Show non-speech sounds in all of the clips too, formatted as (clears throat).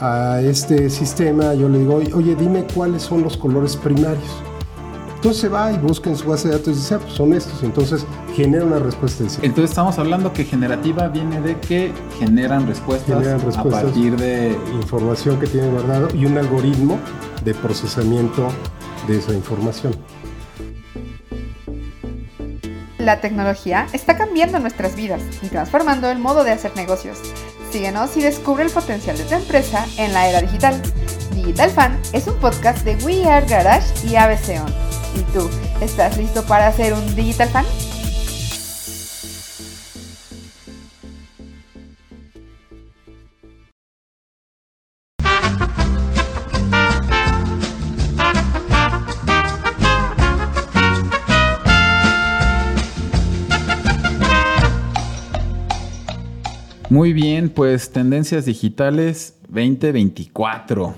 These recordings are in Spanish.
a este sistema, yo le digo, oye, dime cuáles son los colores primarios. Entonces se va y busca en su base de datos y dice, ah, pues son estos. Entonces genera una respuesta. Entonces estamos hablando que generativa viene de que generan respuestas, a partir de información que tiene guardado y un algoritmo de procesamiento de esa información. La tecnología está cambiando nuestras vidas y transformando el modo de hacer negocios. Síguenos y descubre el potencial de tu empresa en la era digital. Digital Fan es un podcast de We Are Garage y ABC On. ¿Y tú, estás listo para ser un Digital Fan? Muy bien, pues tendencias digitales 2024.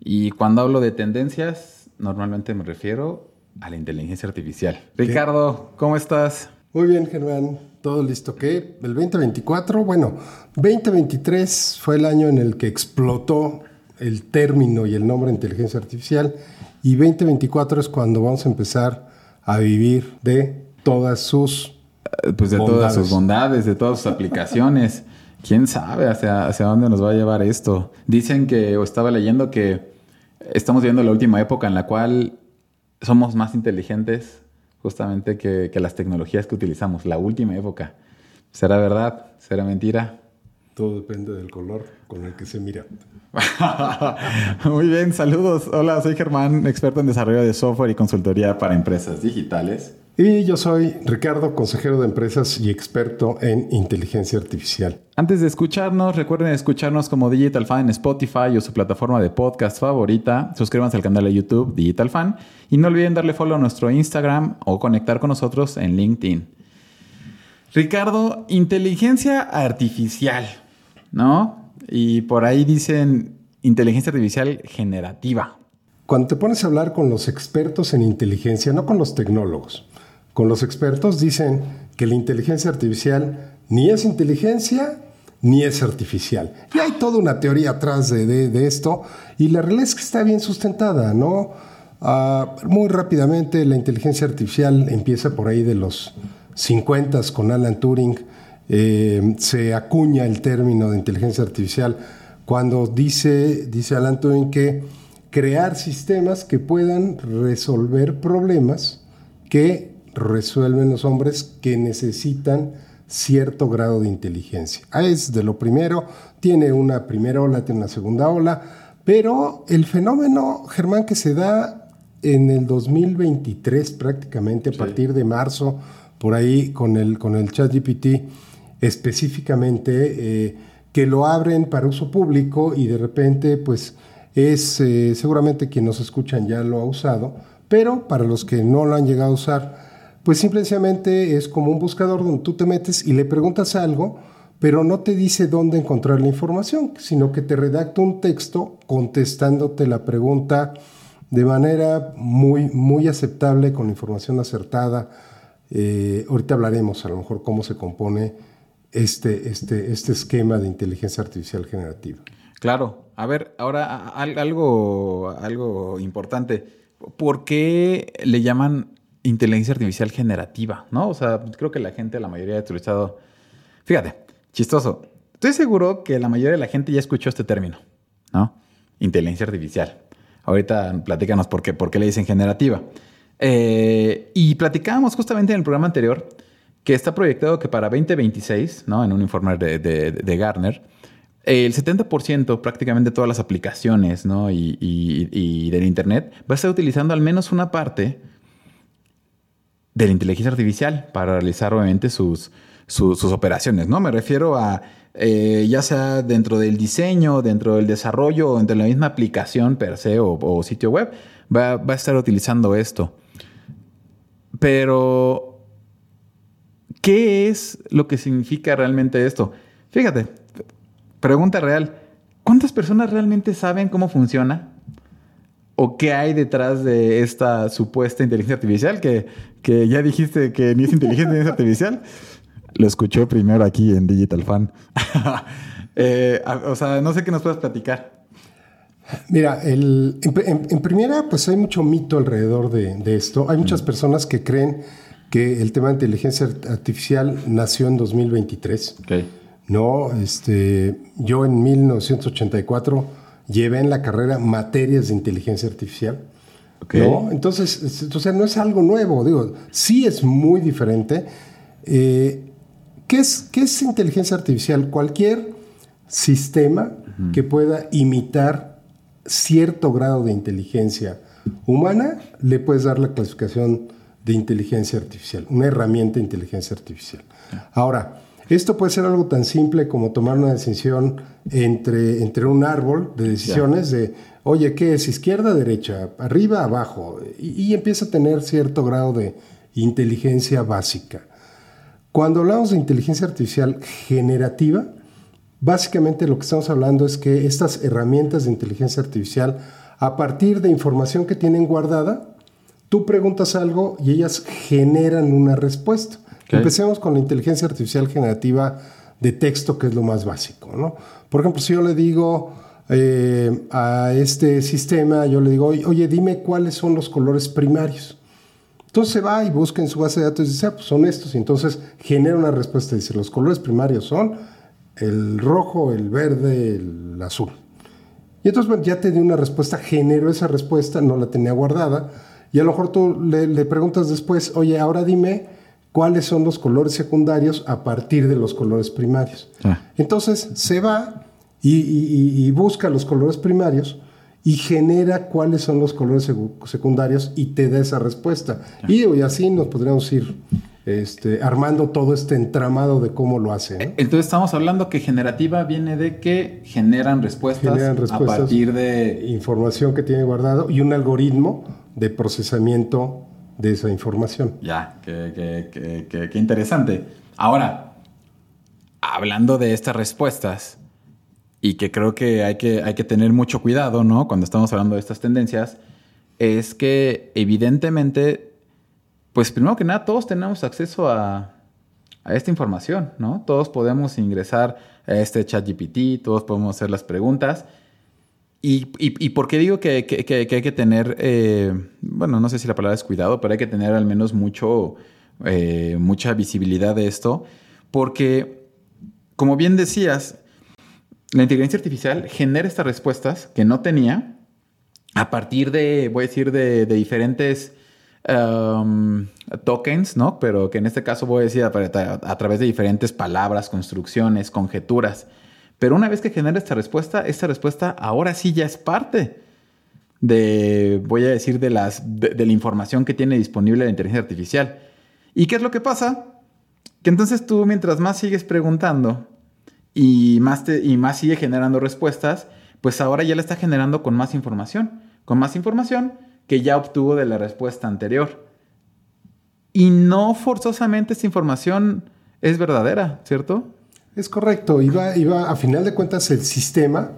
Y cuando hablo de tendencias, normalmente me refiero a la inteligencia artificial. Ricardo, ¿cómo estás? Muy bien, Germán. Todo listo. ¿Qué? El 2024, bueno, 2023 fue el año en el que explotó el término y el nombre de inteligencia artificial. Y 2024 es cuando vamos a empezar a vivir de todas sus pues de todas sus bondades, de todas sus aplicaciones. (laughs) ¿Quién sabe hacia, hacia dónde nos va a llevar esto? Dicen que, o estaba leyendo que estamos viviendo la última época en la cual somos más inteligentes justamente que, que las tecnologías que utilizamos. La última época. ¿Será verdad? ¿Será mentira? Todo depende del color con el que se mira. (laughs) Muy bien, saludos. Hola, soy Germán, experto en desarrollo de software y consultoría para empresas digitales. Y yo soy Ricardo, consejero de empresas y experto en inteligencia artificial. Antes de escucharnos, recuerden escucharnos como Digital Fan en Spotify o su plataforma de podcast favorita. Suscríbanse al canal de YouTube Digital Fan y no olviden darle follow a nuestro Instagram o conectar con nosotros en LinkedIn. Ricardo, inteligencia artificial, ¿no? Y por ahí dicen inteligencia artificial generativa. Cuando te pones a hablar con los expertos en inteligencia, no con los tecnólogos, con los expertos dicen que la inteligencia artificial ni es inteligencia ni es artificial. Y hay toda una teoría atrás de, esto y la realidad es que está bien sustentada, ¿no? Ah, muy rápidamente la inteligencia artificial empieza por ahí de los 50 con Alan Turing. Eh, se acuña el término de inteligencia artificial cuando dice, dice Alan Turing que crear sistemas que puedan resolver problemas que resuelven los hombres que necesitan cierto grado de inteligencia. Ah, es de lo primero, tiene una primera ola, tiene una segunda ola, pero el fenómeno, Germán, que se da en el 2023 prácticamente, a partir de marzo, por ahí con el, con el chat GPT específicamente, eh, que lo abren para uso público y de repente pues es eh, seguramente quien nos escuchan ya lo ha usado, pero para los que no lo han llegado a usar, pues simplemente es como un buscador donde tú te metes y le preguntas algo, pero no te dice dónde encontrar la información, sino que te redacta un texto contestándote la pregunta de manera muy, muy aceptable, con información acertada. Eh, ahorita hablaremos a lo mejor cómo se compone este, este, este esquema de inteligencia artificial generativa. Claro. A ver, ahora algo, algo importante. ¿Por qué le llaman inteligencia artificial generativa, ¿no? O sea, creo que la gente, la mayoría ha utilizado... Fíjate, chistoso. Estoy seguro que la mayoría de la gente ya escuchó este término, ¿no? Inteligencia artificial. Ahorita platícanos por qué, por qué le dicen generativa. Eh, y platicábamos justamente en el programa anterior que está proyectado que para 2026, ¿no? En un informe de, de, Gartner, el 70% prácticamente de todas las aplicaciones ¿no? y, y, del Internet va a estar utilizando al menos una parte de la inteligencia artificial para realizar obviamente sus, operaciones, ¿no? Me refiero a eh, ya sea dentro del diseño, dentro del desarrollo o dentro de la misma aplicación per se o, sitio web, va, va, a estar utilizando esto. Pero, ¿qué es lo que significa realmente esto? Fíjate, pregunta real, ¿cuántas personas realmente saben cómo funciona? O qué hay detrás de esta supuesta inteligencia artificial que, que ya dijiste que ni es inteligencia ni es artificial. Lo escuché primero aquí en Digital Fan. (laughs) Eh, o sea, no sé qué nos puedas platicar. Mira, el, en, primera, pues hay mucho mito alrededor de, esto. Hay muchas personas que creen que el tema de inteligencia artificial nació en 2023. Okay. No, este, yo en 1984 llevé en la carrera materias de inteligencia artificial. ¿no? Entonces, entonces, no es algo nuevo, digo, sí es muy diferente. Eh, ¿qué, es, ¿Qué es inteligencia artificial? Cualquier sistema que pueda imitar cierto grado de inteligencia humana, le puedes dar la clasificación de inteligencia artificial, una herramienta de inteligencia artificial. Ahora, esto puede ser algo tan simple como tomar una decisión entre, entre un árbol de decisiones de, oye, ¿qué es? Izquierda, derecha, arriba, abajo, y, empieza a tener cierto grado de inteligencia básica. Cuando hablamos de inteligencia artificial generativa, básicamente lo que estamos hablando es que estas herramientas de inteligencia artificial, a partir de información que tienen guardada, tú preguntas algo y ellas generan una respuesta. Empecemos con la inteligencia artificial generativa de texto, que es lo más básico. ¿no? Por ejemplo, si yo le digo eh, a este sistema, yo le digo, oye, dime cuáles son los colores primarios. Entonces se va y busca en su base de datos y dice, ah, pues son estos. Y entonces genera una respuesta. Dice, los colores primarios son el rojo, el verde, el azul. Y entonces bueno, ya te dio una respuesta, generó esa respuesta, no la tenía guardada. Y a lo mejor tú le, le preguntas después, oye, ahora dime cuáles son los colores secundarios a partir de los colores primarios. Ah. Entonces se va y, busca los colores primarios y genera cuáles son los colores secundarios y te da esa respuesta. Ah. Y, así nos podríamos ir este, armando todo este entramado de cómo lo hace. Entonces estamos hablando que generativa viene de que generan respuestas, a partir de información que tiene guardado y un algoritmo de procesamiento de esa información. Ya, qué, interesante. Ahora, hablando de estas respuestas, y que creo que hay, que hay que tener mucho cuidado, ¿no? Cuando estamos hablando de estas tendencias, es que evidentemente, pues primero que nada, todos tenemos acceso a, a esta información, ¿no? Todos podemos ingresar a este chat GPT, todos podemos hacer las preguntas y, y, por qué digo que, que, hay que tener, eh, bueno, no sé si la palabra es cuidado, pero hay que tener al menos mucho, eh, mucha visibilidad de esto, porque, como bien decías, la inteligencia artificial genera estas respuestas que no tenía a partir de, voy a decir, de, diferentes um, tokens, ¿no? Pero que en este caso voy a decir a través de diferentes palabras, construcciones, conjeturas. Pero una vez que genera esta respuesta, esta respuesta ahora sí ya es parte de, voy a decir, de, las, de, la información que tiene disponible la inteligencia artificial. ¿Y qué es lo que pasa? Que entonces tú mientras más sigues preguntando y más, y más sigue generando respuestas, pues ahora ya le está generando con más información, con más información que ya obtuvo de la respuesta anterior. Y no forzosamente esta información es verdadera, ¿cierto? Es correcto, iba, iba, a final de cuentas el sistema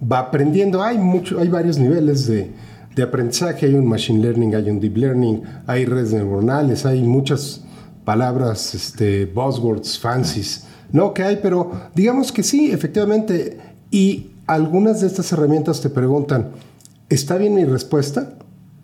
va aprendiendo, hay, mucho, hay varios niveles de, aprendizaje, hay un machine learning, hay un deep learning, hay redes neuronales, hay muchas palabras, este, buzzwords, fancies, ¿no? Que hay, pero digamos que sí, efectivamente, y algunas de estas herramientas te preguntan, ¿está bien mi respuesta?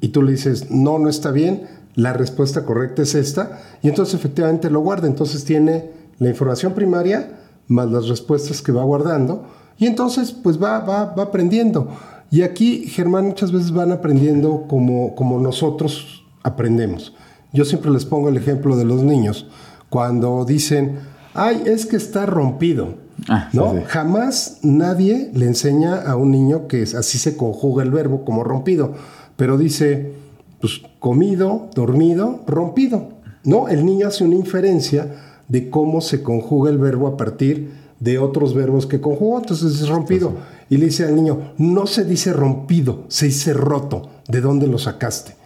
Y tú le dices, no, no está bien, la respuesta correcta es esta, y entonces efectivamente lo guarda, entonces tiene la información primaria, más las respuestas que va guardando, y entonces pues va, va, va aprendiendo. Y aquí, Germán, muchas veces van aprendiendo como, como nosotros aprendemos. Yo siempre les pongo el ejemplo de los niños, cuando dicen, ay, es que está rompido. Ah, ¿no? Jamás nadie le enseña a un niño que así se conjuga el verbo como rompido, pero dice, pues comido, dormido, rompido. No, el niño hace una inferencia de cómo se conjuga el verbo a partir de otros verbos que conjugó. Entonces es rompido. Y le dice al niño, no se dice rompido, se dice roto. ¿De dónde lo sacaste?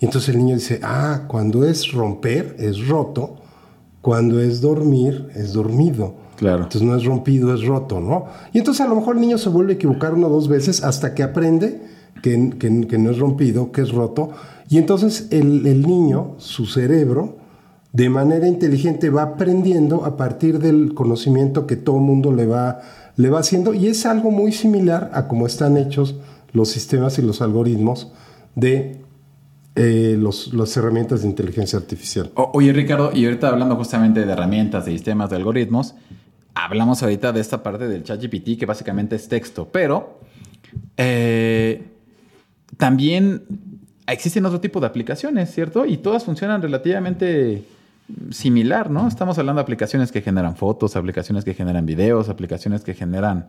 Y entonces el niño dice, ah, cuando es romper, es roto. Cuando es dormir, es dormido. Claro. Entonces no es rompido, es roto, ¿no? Y entonces a lo mejor el niño se vuelve a equivocar una o dos veces hasta que aprende que, que, no es rompido, que es roto. Y entonces el, el niño, su cerebro, de manera inteligente va aprendiendo a partir del conocimiento que todo mundo le va, le va haciendo y es algo muy similar a cómo están hechos los sistemas y los algoritmos de eh, los, las herramientas de inteligencia artificial. oye, Ricardo, y ahorita hablando justamente de herramientas, de sistemas, de algoritmos, hablamos ahorita de esta parte del ChatGPT que básicamente es texto, pero eh, también existen otro tipo de aplicaciones, ¿cierto? Y todas funcionan relativamente similar, ¿no? Estamos hablando de aplicaciones que generan fotos, aplicaciones que generan videos, aplicaciones que generan,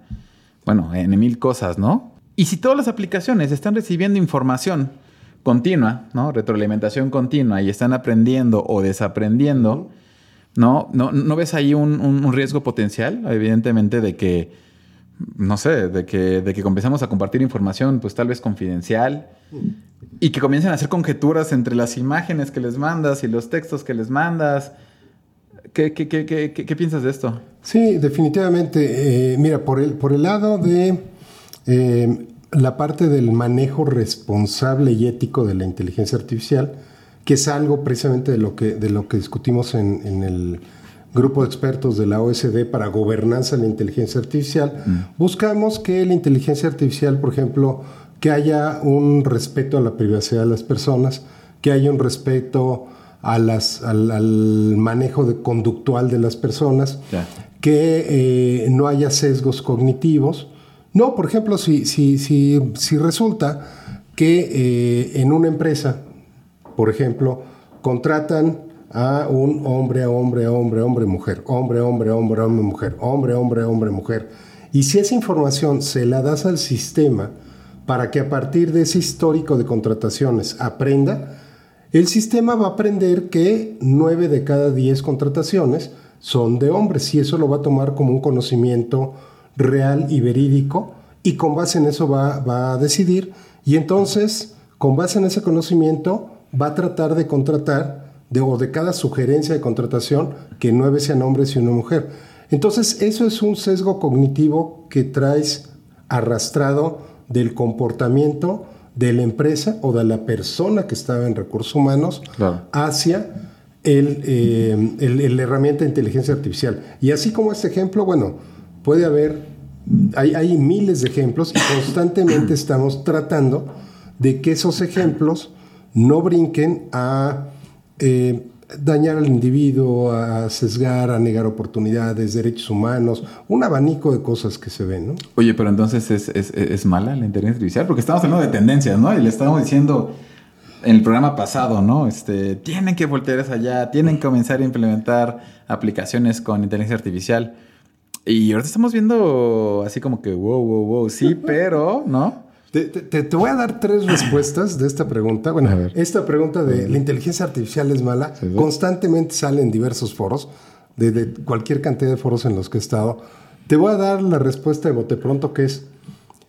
bueno, en mil cosas, ¿no? Y si todas las aplicaciones están recibiendo información continua, ¿no? Retroalimentación continua y están aprendiendo o desaprendiendo, ¿no? ¿No, no ves ahí un, riesgo potencial, evidentemente, de que, no sé, de que, de que comenzamos a compartir información, pues tal vez confidencial, y que comiencen a hacer conjeturas entre las imágenes que les mandas y los textos que les mandas. ¿Qué, qué, qué, qué piensas de esto? Sí, definitivamente. Eh, mira, por el, por el lado de eh, la parte del manejo responsable y ético de la inteligencia artificial, que es algo precisamente de lo que, de lo que discutimos en, en el grupo de expertos de la OSD para gobernanza de la inteligencia artificial, mm. buscamos que la inteligencia artificial, por ejemplo, que haya un respeto a la privacidad de las personas, que haya un respeto a las, al, manejo de conductual de las personas, que eh, no haya sesgos cognitivos. No, por ejemplo, si, si, si, si resulta que eh, en una empresa, por ejemplo, contratan a un hombre, hombre, hombre, hombre, mujer, hombre, hombre, hombre, hombre, mujer, hombre, hombre, hombre, mujer, y si esa información se la das al sistema, para que a partir de ese histórico de contrataciones aprenda, el sistema va a aprender que 9 de cada 10 contrataciones son de hombres y eso lo va a tomar como un conocimiento real y verídico y con base en eso va, a decidir. Y entonces con base en ese conocimiento va a tratar de contratar de, o de cada sugerencia de contratación que 9 sean hombres y una mujer. Entonces eso es un sesgo cognitivo que traes arrastrado del comportamiento de la empresa o de la persona que estaba en recursos humanos hacia eh, el, la herramienta de inteligencia artificial. Y así como este ejemplo, bueno, puede haber, hay, hay miles de ejemplos y constantemente estamos tratando de que esos ejemplos no brinquen a eh, dañar al individuo, a sesgar, a negar oportunidades, derechos humanos, un abanico de cosas que se ven, ¿no? Oye, pero entonces es, es, es mala la inteligencia artificial, porque estamos hablando de tendencias, ¿no? Y le estábamos diciendo en el programa pasado, ¿no? Este, tienen que voltear hacia allá, tienen que comenzar a implementar aplicaciones con inteligencia artificial. Y ahorita estamos viendo así como que, wow, wow, wow, sí, pero, ¿no? Te, voy a dar tres (laughs) respuestas de esta pregunta. Bueno, esta pregunta de la inteligencia artificial es mala constantemente sale en diversos foros, de, cualquier cantidad de foros en los que he estado. Te voy a dar la respuesta de bote pronto que es,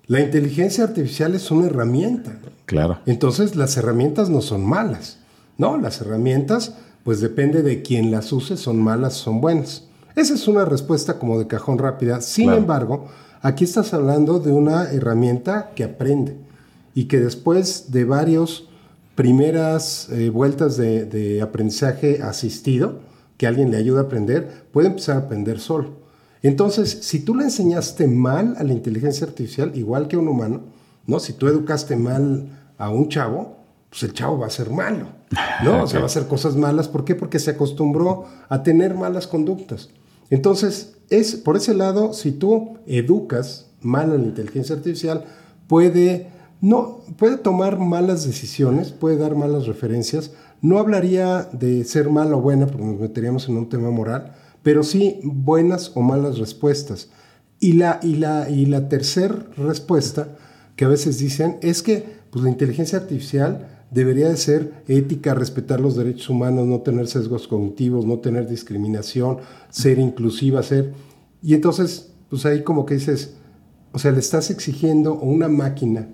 la inteligencia artificial es una herramienta. Claro. Entonces las herramientas no son malas. No, las herramientas, pues depende de quién las use, son malas, son buenas. Esa es una respuesta como de cajón rápida. Sin embargo, Aquí estás hablando de una herramienta que aprende y que después de varias primeras eh, vueltas de, aprendizaje asistido, que alguien le ayuda a aprender, puede empezar a aprender solo. Entonces, si tú le enseñaste mal a la inteligencia artificial, igual que a un humano, ¿no? Si tú educaste mal a un chavo, pues el chavo va a ser malo, ¿no? (laughs) O sea, va a hacer cosas malas. ¿Por qué? Porque se acostumbró a tener malas conductas. Entonces, es por ese lado, si tú educas mal a la inteligencia artificial, puede, no, puede tomar malas decisiones, puede dar malas referencias. No hablaría de ser mala o buena, porque nos meteríamos en un tema moral, pero sí buenas o malas respuestas. Y la, y la, y la tercera respuesta que a veces dicen es que pues, la inteligencia artificial debería de ser ética, respetar los derechos humanos, no tener sesgos cognitivos, no tener discriminación, ser inclusiva, ser... Y entonces, pues ahí como que dices, o sea, le estás exigiendo una máquina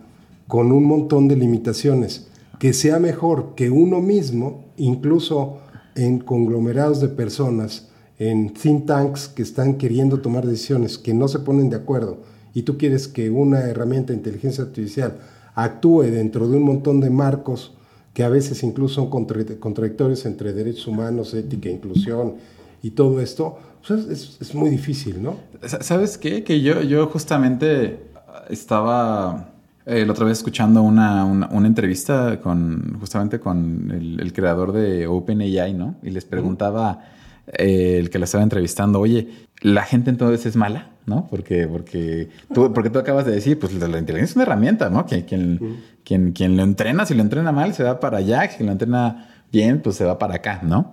con un montón de limitaciones que sea mejor que uno mismo, incluso en conglomerados de personas, en think tanks que están queriendo tomar decisiones que no se ponen de acuerdo, y tú quieres que una herramienta de inteligencia artificial actúe dentro de un montón de marcos que a veces incluso son contradictorios entre derechos humanos, ética, inclusión y todo esto, pues es, es, muy difícil, ¿no? ¿Sabes qué? Que yo, yo justamente estaba eh, la otra vez escuchando una, una, entrevista con justamente con el, creador de OpenAI, ¿no? Y les preguntaba eh, el que la estaba entrevistando, oye, ¿la gente entonces es mala? ¿No? Porque, porque, tú, porque tú acabas de decir, pues la, inteligencia es una herramienta, ¿no? Quien, quien, quien, quien, lo entrena, si lo entrena mal, se va para allá, si lo entrena bien, pues se va para acá, ¿no?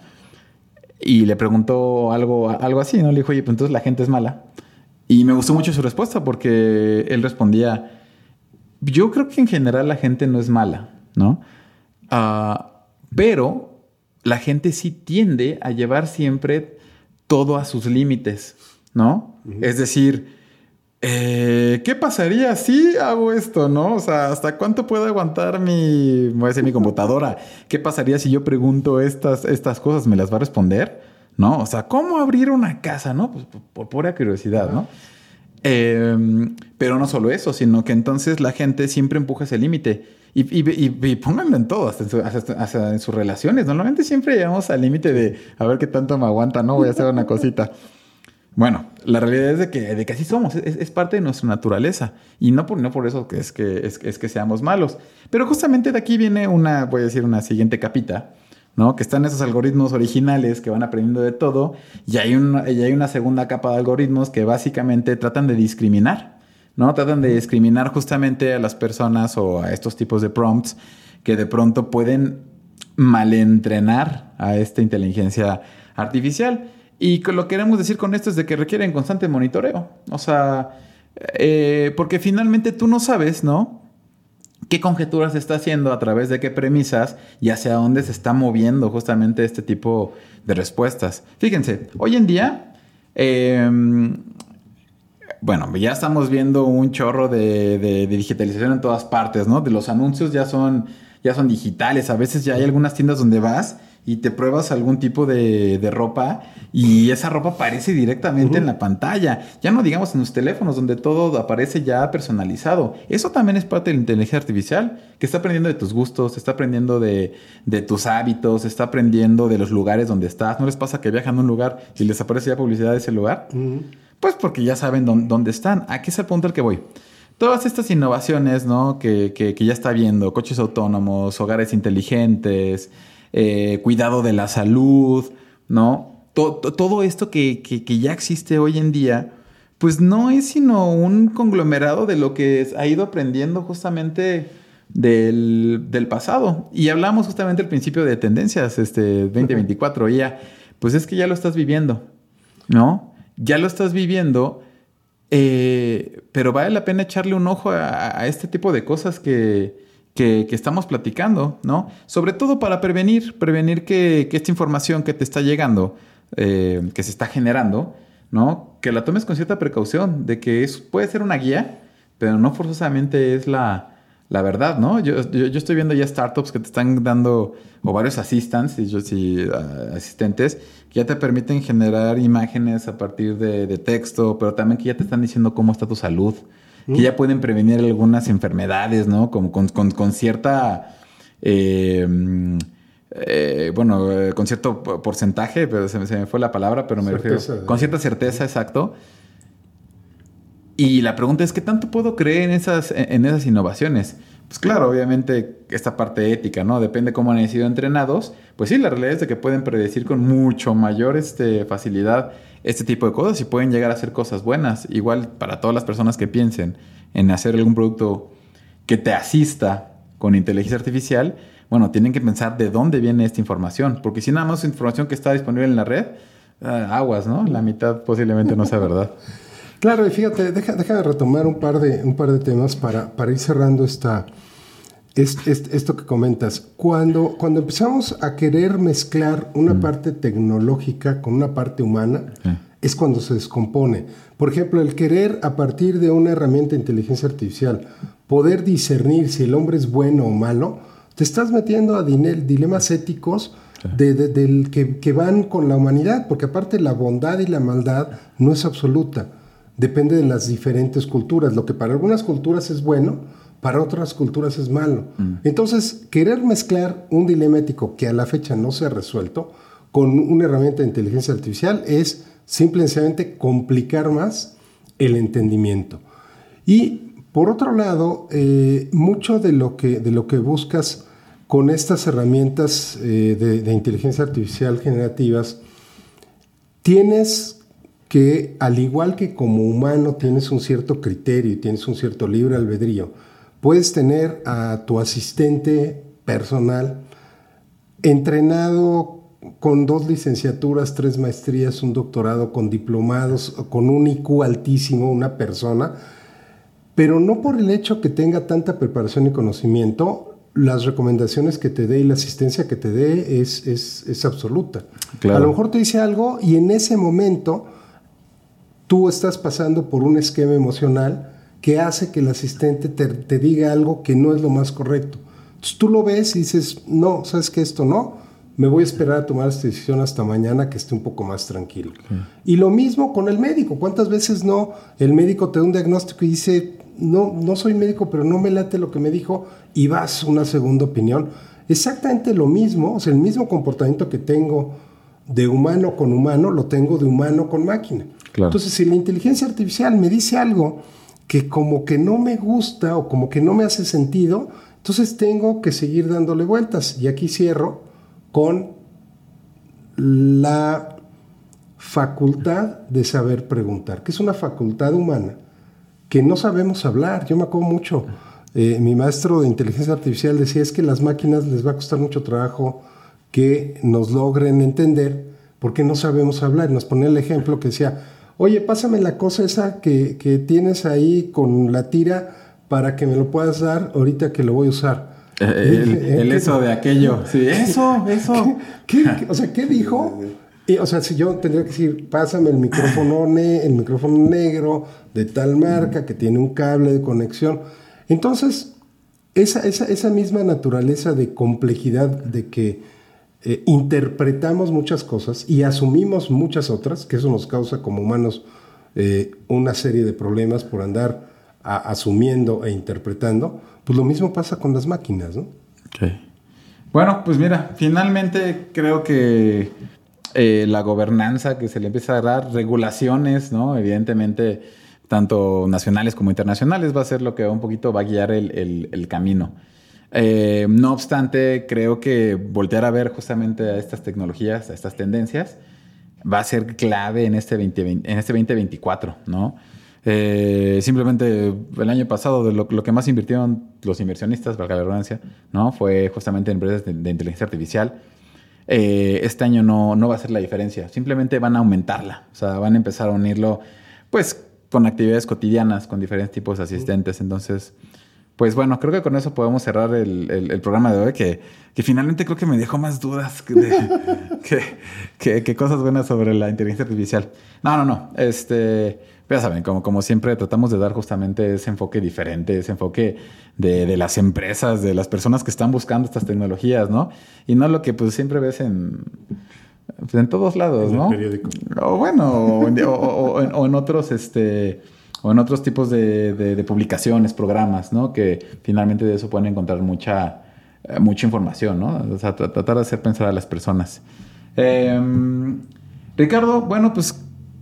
Y le preguntó algo, algo así, ¿no? Le dijo, oye, pues entonces la gente es mala. Y me gustó mucho su respuesta porque él respondía, yo creo que en general la gente no es mala, ¿no? Ah, pero la gente sí tiende a llevar siempre todo a sus límites, ¿no? Es decir, eh, ¿qué pasaría si hago esto, no? O sea, ¿hasta cuánto puede aguantar mi, voy a decir, mi computadora? ¿Qué pasaría si yo pregunto estas, estas cosas? ¿Me las va a responder? ¿No? O sea, ¿cómo abrir una casa, no? Pues por pura curiosidad, ¿no? Em, pero no solo eso, sino que entonces la gente siempre empuja ese límite. Y, y, pónganlo en todo, hasta en, sus relaciones. Normalmente siempre llegamos al límite de a ver qué tanto me aguanta, ¿no? Voy a hacer una cosita. Bueno, la realidad es de que, de que así somos, es, parte de nuestra naturaleza. Y no por, no por eso que es, que es, que seamos malos. Pero justamente de aquí viene una, voy a decir, una siguiente capita ¿no? Que están esos algoritmos originales que van aprendiendo de todo y hay, una, y hay una segunda capa de algoritmos que básicamente tratan de discriminar, ¿no? Tratan de discriminar justamente a las personas o a estos tipos de prompts que de pronto pueden malentrenar a esta inteligencia artificial. Y lo que queremos decir con esto es de que requieren constante monitoreo. O sea, eh, porque finalmente tú no sabes, ¿no? qué conjeturas se está haciendo, a través de qué premisas y hacia dónde se está moviendo justamente este tipo de respuestas. Fíjense, hoy en día, em, bueno, ya estamos viendo un chorro de, digitalización en todas partes, ¿no? De los anuncios ya son, ya son digitales, a veces ya hay algunas tiendas donde vas y te pruebas algún tipo de, ropa y esa ropa aparece directamente en la pantalla. Ya no digamos en los teléfonos donde todo aparece ya personalizado. Eso también es parte de la inteligencia artificial que está aprendiendo de tus gustos, está aprendiendo de, tus hábitos, está aprendiendo de los lugares donde estás. ¿No les pasa que viajan a un lugar y les aparece ya publicidad de ese lugar? Pues porque ya saben dónde, están. Aquí es el punto al que voy todas estas innovaciones, ¿no? Que, que, ya está viendo, coches autónomos, hogares inteligentes, eh, cuidado de la salud, ¿no? todo esto que, ya existe hoy en día, pues no es sino un conglomerado de lo que ha ido aprendiendo justamente del, pasado. Y hablamos justamente al principio de tendencias, este 2024, y ya, pues es que ya lo estás viviendo, ¿no? Ya lo estás viviendo, eh, pero vale la pena echarle un ojo a este tipo de cosas que, que, estamos platicando, ¿no? Sobre todo para prevenir, prevenir que, esta información que te está llegando, eh, que se está generando, ¿no? Que la tomes con cierta precaución, de que es, puede ser una guía, pero no forzosamente es la, la verdad, ¿no? Yo, yo, estoy viendo ya startups que te están dando, o varios assistants, y yo, ah, asistentes, que ya te permiten generar imágenes a partir de, de texto, pero también que ya te están diciendo cómo está tu salud, que ya pueden prevenir algunas enfermedades, ¿no? Como con, cierta... Eh, eh, bueno, eh, con cierto porcentaje, pero se, me fue la palabra, pero me refiero. Con cierta certeza, exacto. Y la pregunta es: ¿qué tanto puedo creer en esas, en esas innovaciones? Pues claro, obviamente, esta parte ética, ¿no? Depende cómo han sido entrenados. Pues sí, la realidad es de que pueden predecir con mucho mayor este, facilidad este tipo de cosas y pueden llegar a ser cosas buenas. Igual para todas las personas que piensen en hacer algún producto que te asista con inteligencia artificial, bueno, tienen que pensar de dónde viene esta información, porque si nada más es información que está disponible en la red, ah, aguas, ¿no? La mitad posiblemente no sea verdad. (laughs) Claro, y fíjate, deja, de retomar un par de, un par de temas para, para ir cerrando esta, esto que comentas. Cuando, cuando empezamos a querer mezclar una mm. parte tecnológica con una parte humana, es cuando se descompone. Por ejemplo, el querer a partir de una herramienta de inteligencia artificial poder discernir si el hombre es bueno o malo, te estás metiendo a dilemas éticos del que, que van con la humanidad, porque aparte la bondad y la maldad no es absoluta, depende de las diferentes culturas. Lo que para algunas culturas es bueno, para otras culturas es malo. Mm. Entonces, querer mezclar un dilema ético que a la fecha no se ha resuelto con una herramienta de inteligencia artificial es simplemente complicar más el entendimiento. Y por otro lado, eh, mucho de lo, que, de lo que buscas con estas herramientas eh, de, inteligencia artificial generativas, tienes que, al igual que como humano tienes un cierto criterio y tienes un cierto libre albedrío, puedes tener a tu asistente personal entrenado con dos licenciaturas, tres maestrías, un doctorado, con diplomados, con un IQ altísimo, una persona, pero no por el hecho que tenga tanta preparación y conocimiento, las recomendaciones que te dé y la asistencia que te dé es, es, absoluta. A lo mejor te dice algo y en ese momento tú estás pasando por un esquema emocional que hace que el asistente te, te diga algo que no es lo más correcto. Entonces tú lo ves y dices, no, sabes que esto no, me voy a esperar a tomar esta decisión hasta mañana que esté un poco más tranquilo. Y lo mismo con el médico. ¿Cuántas veces no el médico te da un diagnóstico y dice, no, no soy médico, pero no me late lo que me dijo y vas una segunda opinión? Exactamente lo mismo, o sea, el mismo comportamiento que tengo de humano con humano, lo tengo de humano con máquina. Entonces, si la inteligencia artificial me dice algo que como que no me gusta o como que no me hace sentido, entonces tengo que seguir dándole vueltas. Y aquí cierro con la facultad de saber preguntar, que es una facultad humana que no sabemos hablar. Yo me acuerdo mucho, eh, mi maestro de inteligencia artificial decía es que las máquinas les va a costar mucho trabajo que nos logren entender porque no sabemos hablar. Nos ponía el ejemplo que decía, oye, pásame la cosa esa que, que tienes ahí con la tira para que me lo puedas dar ahorita que lo voy a usar. Eh, el, eso de aquello. Sí, eso, eso. o sea, ¿qué dijo? Y, o sea, si yo tendría que decir, pásame el micrófono, el micrófono negro de tal marca que tiene un cable de conexión. Entonces, esa, esa, esa misma naturaleza de complejidad de que eh, interpretamos muchas cosas y asumimos muchas otras, que eso nos causa como humanos eh, una serie de problemas por andar asumiendo e interpretando, pues lo mismo pasa con las máquinas, ¿no? Bueno, pues mira, finalmente creo que eh, la gobernanza que se le empieza a dar, regulaciones, ¿no? Evidentemente, tanto nacionales como internacionales, va a ser lo que un poquito va a guiar el, camino. Eh, no obstante, creo que voltear a ver justamente a estas tecnologías, a estas tendencias, va a ser clave en este, 20, en este 2024, ¿no? Eh, simplemente el año pasado lo, que más invirtieron los inversionistas, valga la redundancia, ¿no? fue justamente en empresas de, inteligencia artificial. Eh, este año no, no va a ser la diferencia, simplemente van a aumentarla, o sea, van a empezar a unirlo pues con actividades cotidianas, con diferentes tipos de asistentes, entonces... Pues bueno, creo que con eso podemos cerrar el, programa de hoy, que, que, finalmente creo que me dejó más dudas (laughs) que, que, cosas buenas sobre la inteligencia artificial. No, no, no. Este, ya saben, como, como siempre tratamos de dar justamente ese enfoque diferente, ese enfoque de, las empresas, de las personas que están buscando estas tecnologías, ¿no? Y no lo que pues siempre ves en, pues, en todos lados, ¿no? O bueno, o, en, otros, este, o en otros tipos de, publicaciones, programas, ¿no? Que finalmente de eso pueden encontrar mucha, eh, mucha información, ¿no? O sea, tratar de hacer pensar a las personas. Em, Ricardo, bueno, pues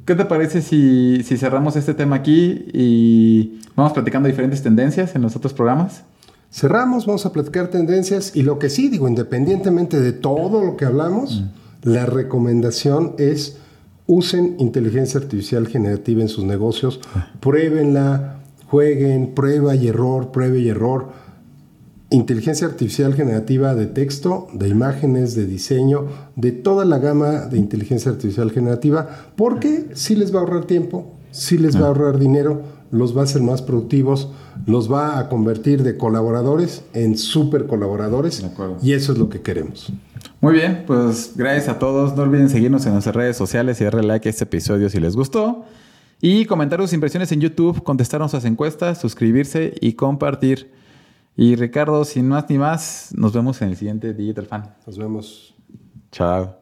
¿Qué te parece si, cerramos este tema aquí y vamos platicando diferentes tendencias en los otros programas? Cerramos, vamos a platicar tendencias y lo que sí digo, independientemente de todo lo que hablamos, mm. la recomendación es usen inteligencia artificial generativa en sus negocios, pruébenla, jueguen, prueba y error, prueba y error. Inteligencia artificial generativa de texto, de imágenes, de diseño, de toda la gama de inteligencia artificial generativa, porque sí les va a ahorrar tiempo, sí les va a ah. ahorrar dinero, los va a hacer más productivos, los va a convertir de colaboradores en super colaboradores y eso es lo que queremos. Muy bien, pues gracias a todos. No olviden seguirnos en nuestras redes sociales y darle like a este episodio si les gustó. Y comentar sus impresiones en YouTube, contestar nuestras encuestas, suscribirse y compartir. Y Ricardo, sin más ni más, nos vemos en el siguiente Digital Fan. Nos vemos. Chao.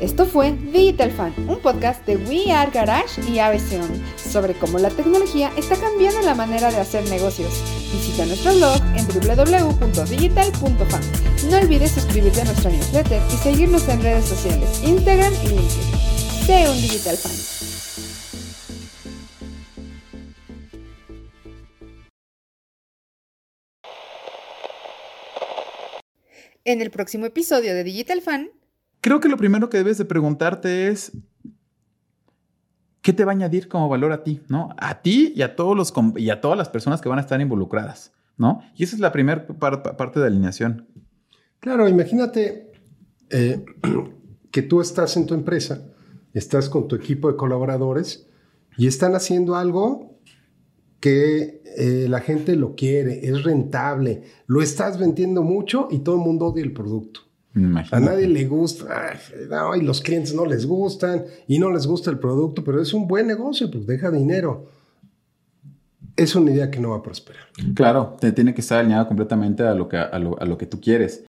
Esto fue Digital Fan, un podcast de We Are Garage y ABC sobre cómo la tecnología está cambiando la manera de hacer negocios. Visita nuestro blog en www.digital.fan. No olvides suscribirte a nuestra newsletter y seguirnos en redes sociales, Instagram y LinkedIn. Sé un digital fan. En el próximo episodio de Digital Fan, Creo que lo primero que debes de preguntarte es ¿qué te va a añadir como valor a ti, no? A ti y a todos los y a todas las personas que van a estar involucradas, ¿no? Y esa es la primera par- parte de alineación. Claro, imagínate eh, (clears throat) que tú estás en tu empresa, estás con tu equipo de colaboradores y están haciendo algo que eh, la gente lo quiere, es rentable, lo estás vendiendo mucho y todo el mundo odia el producto. A nadie le gusta, ay, no, y los clientes no les gustan y no les gusta el producto, pero es un buen negocio, pues deja dinero. Es una idea que no va a prosperar. Claro, te tiene que estar alineado completamente a lo que, a lo, a lo que tú quieres.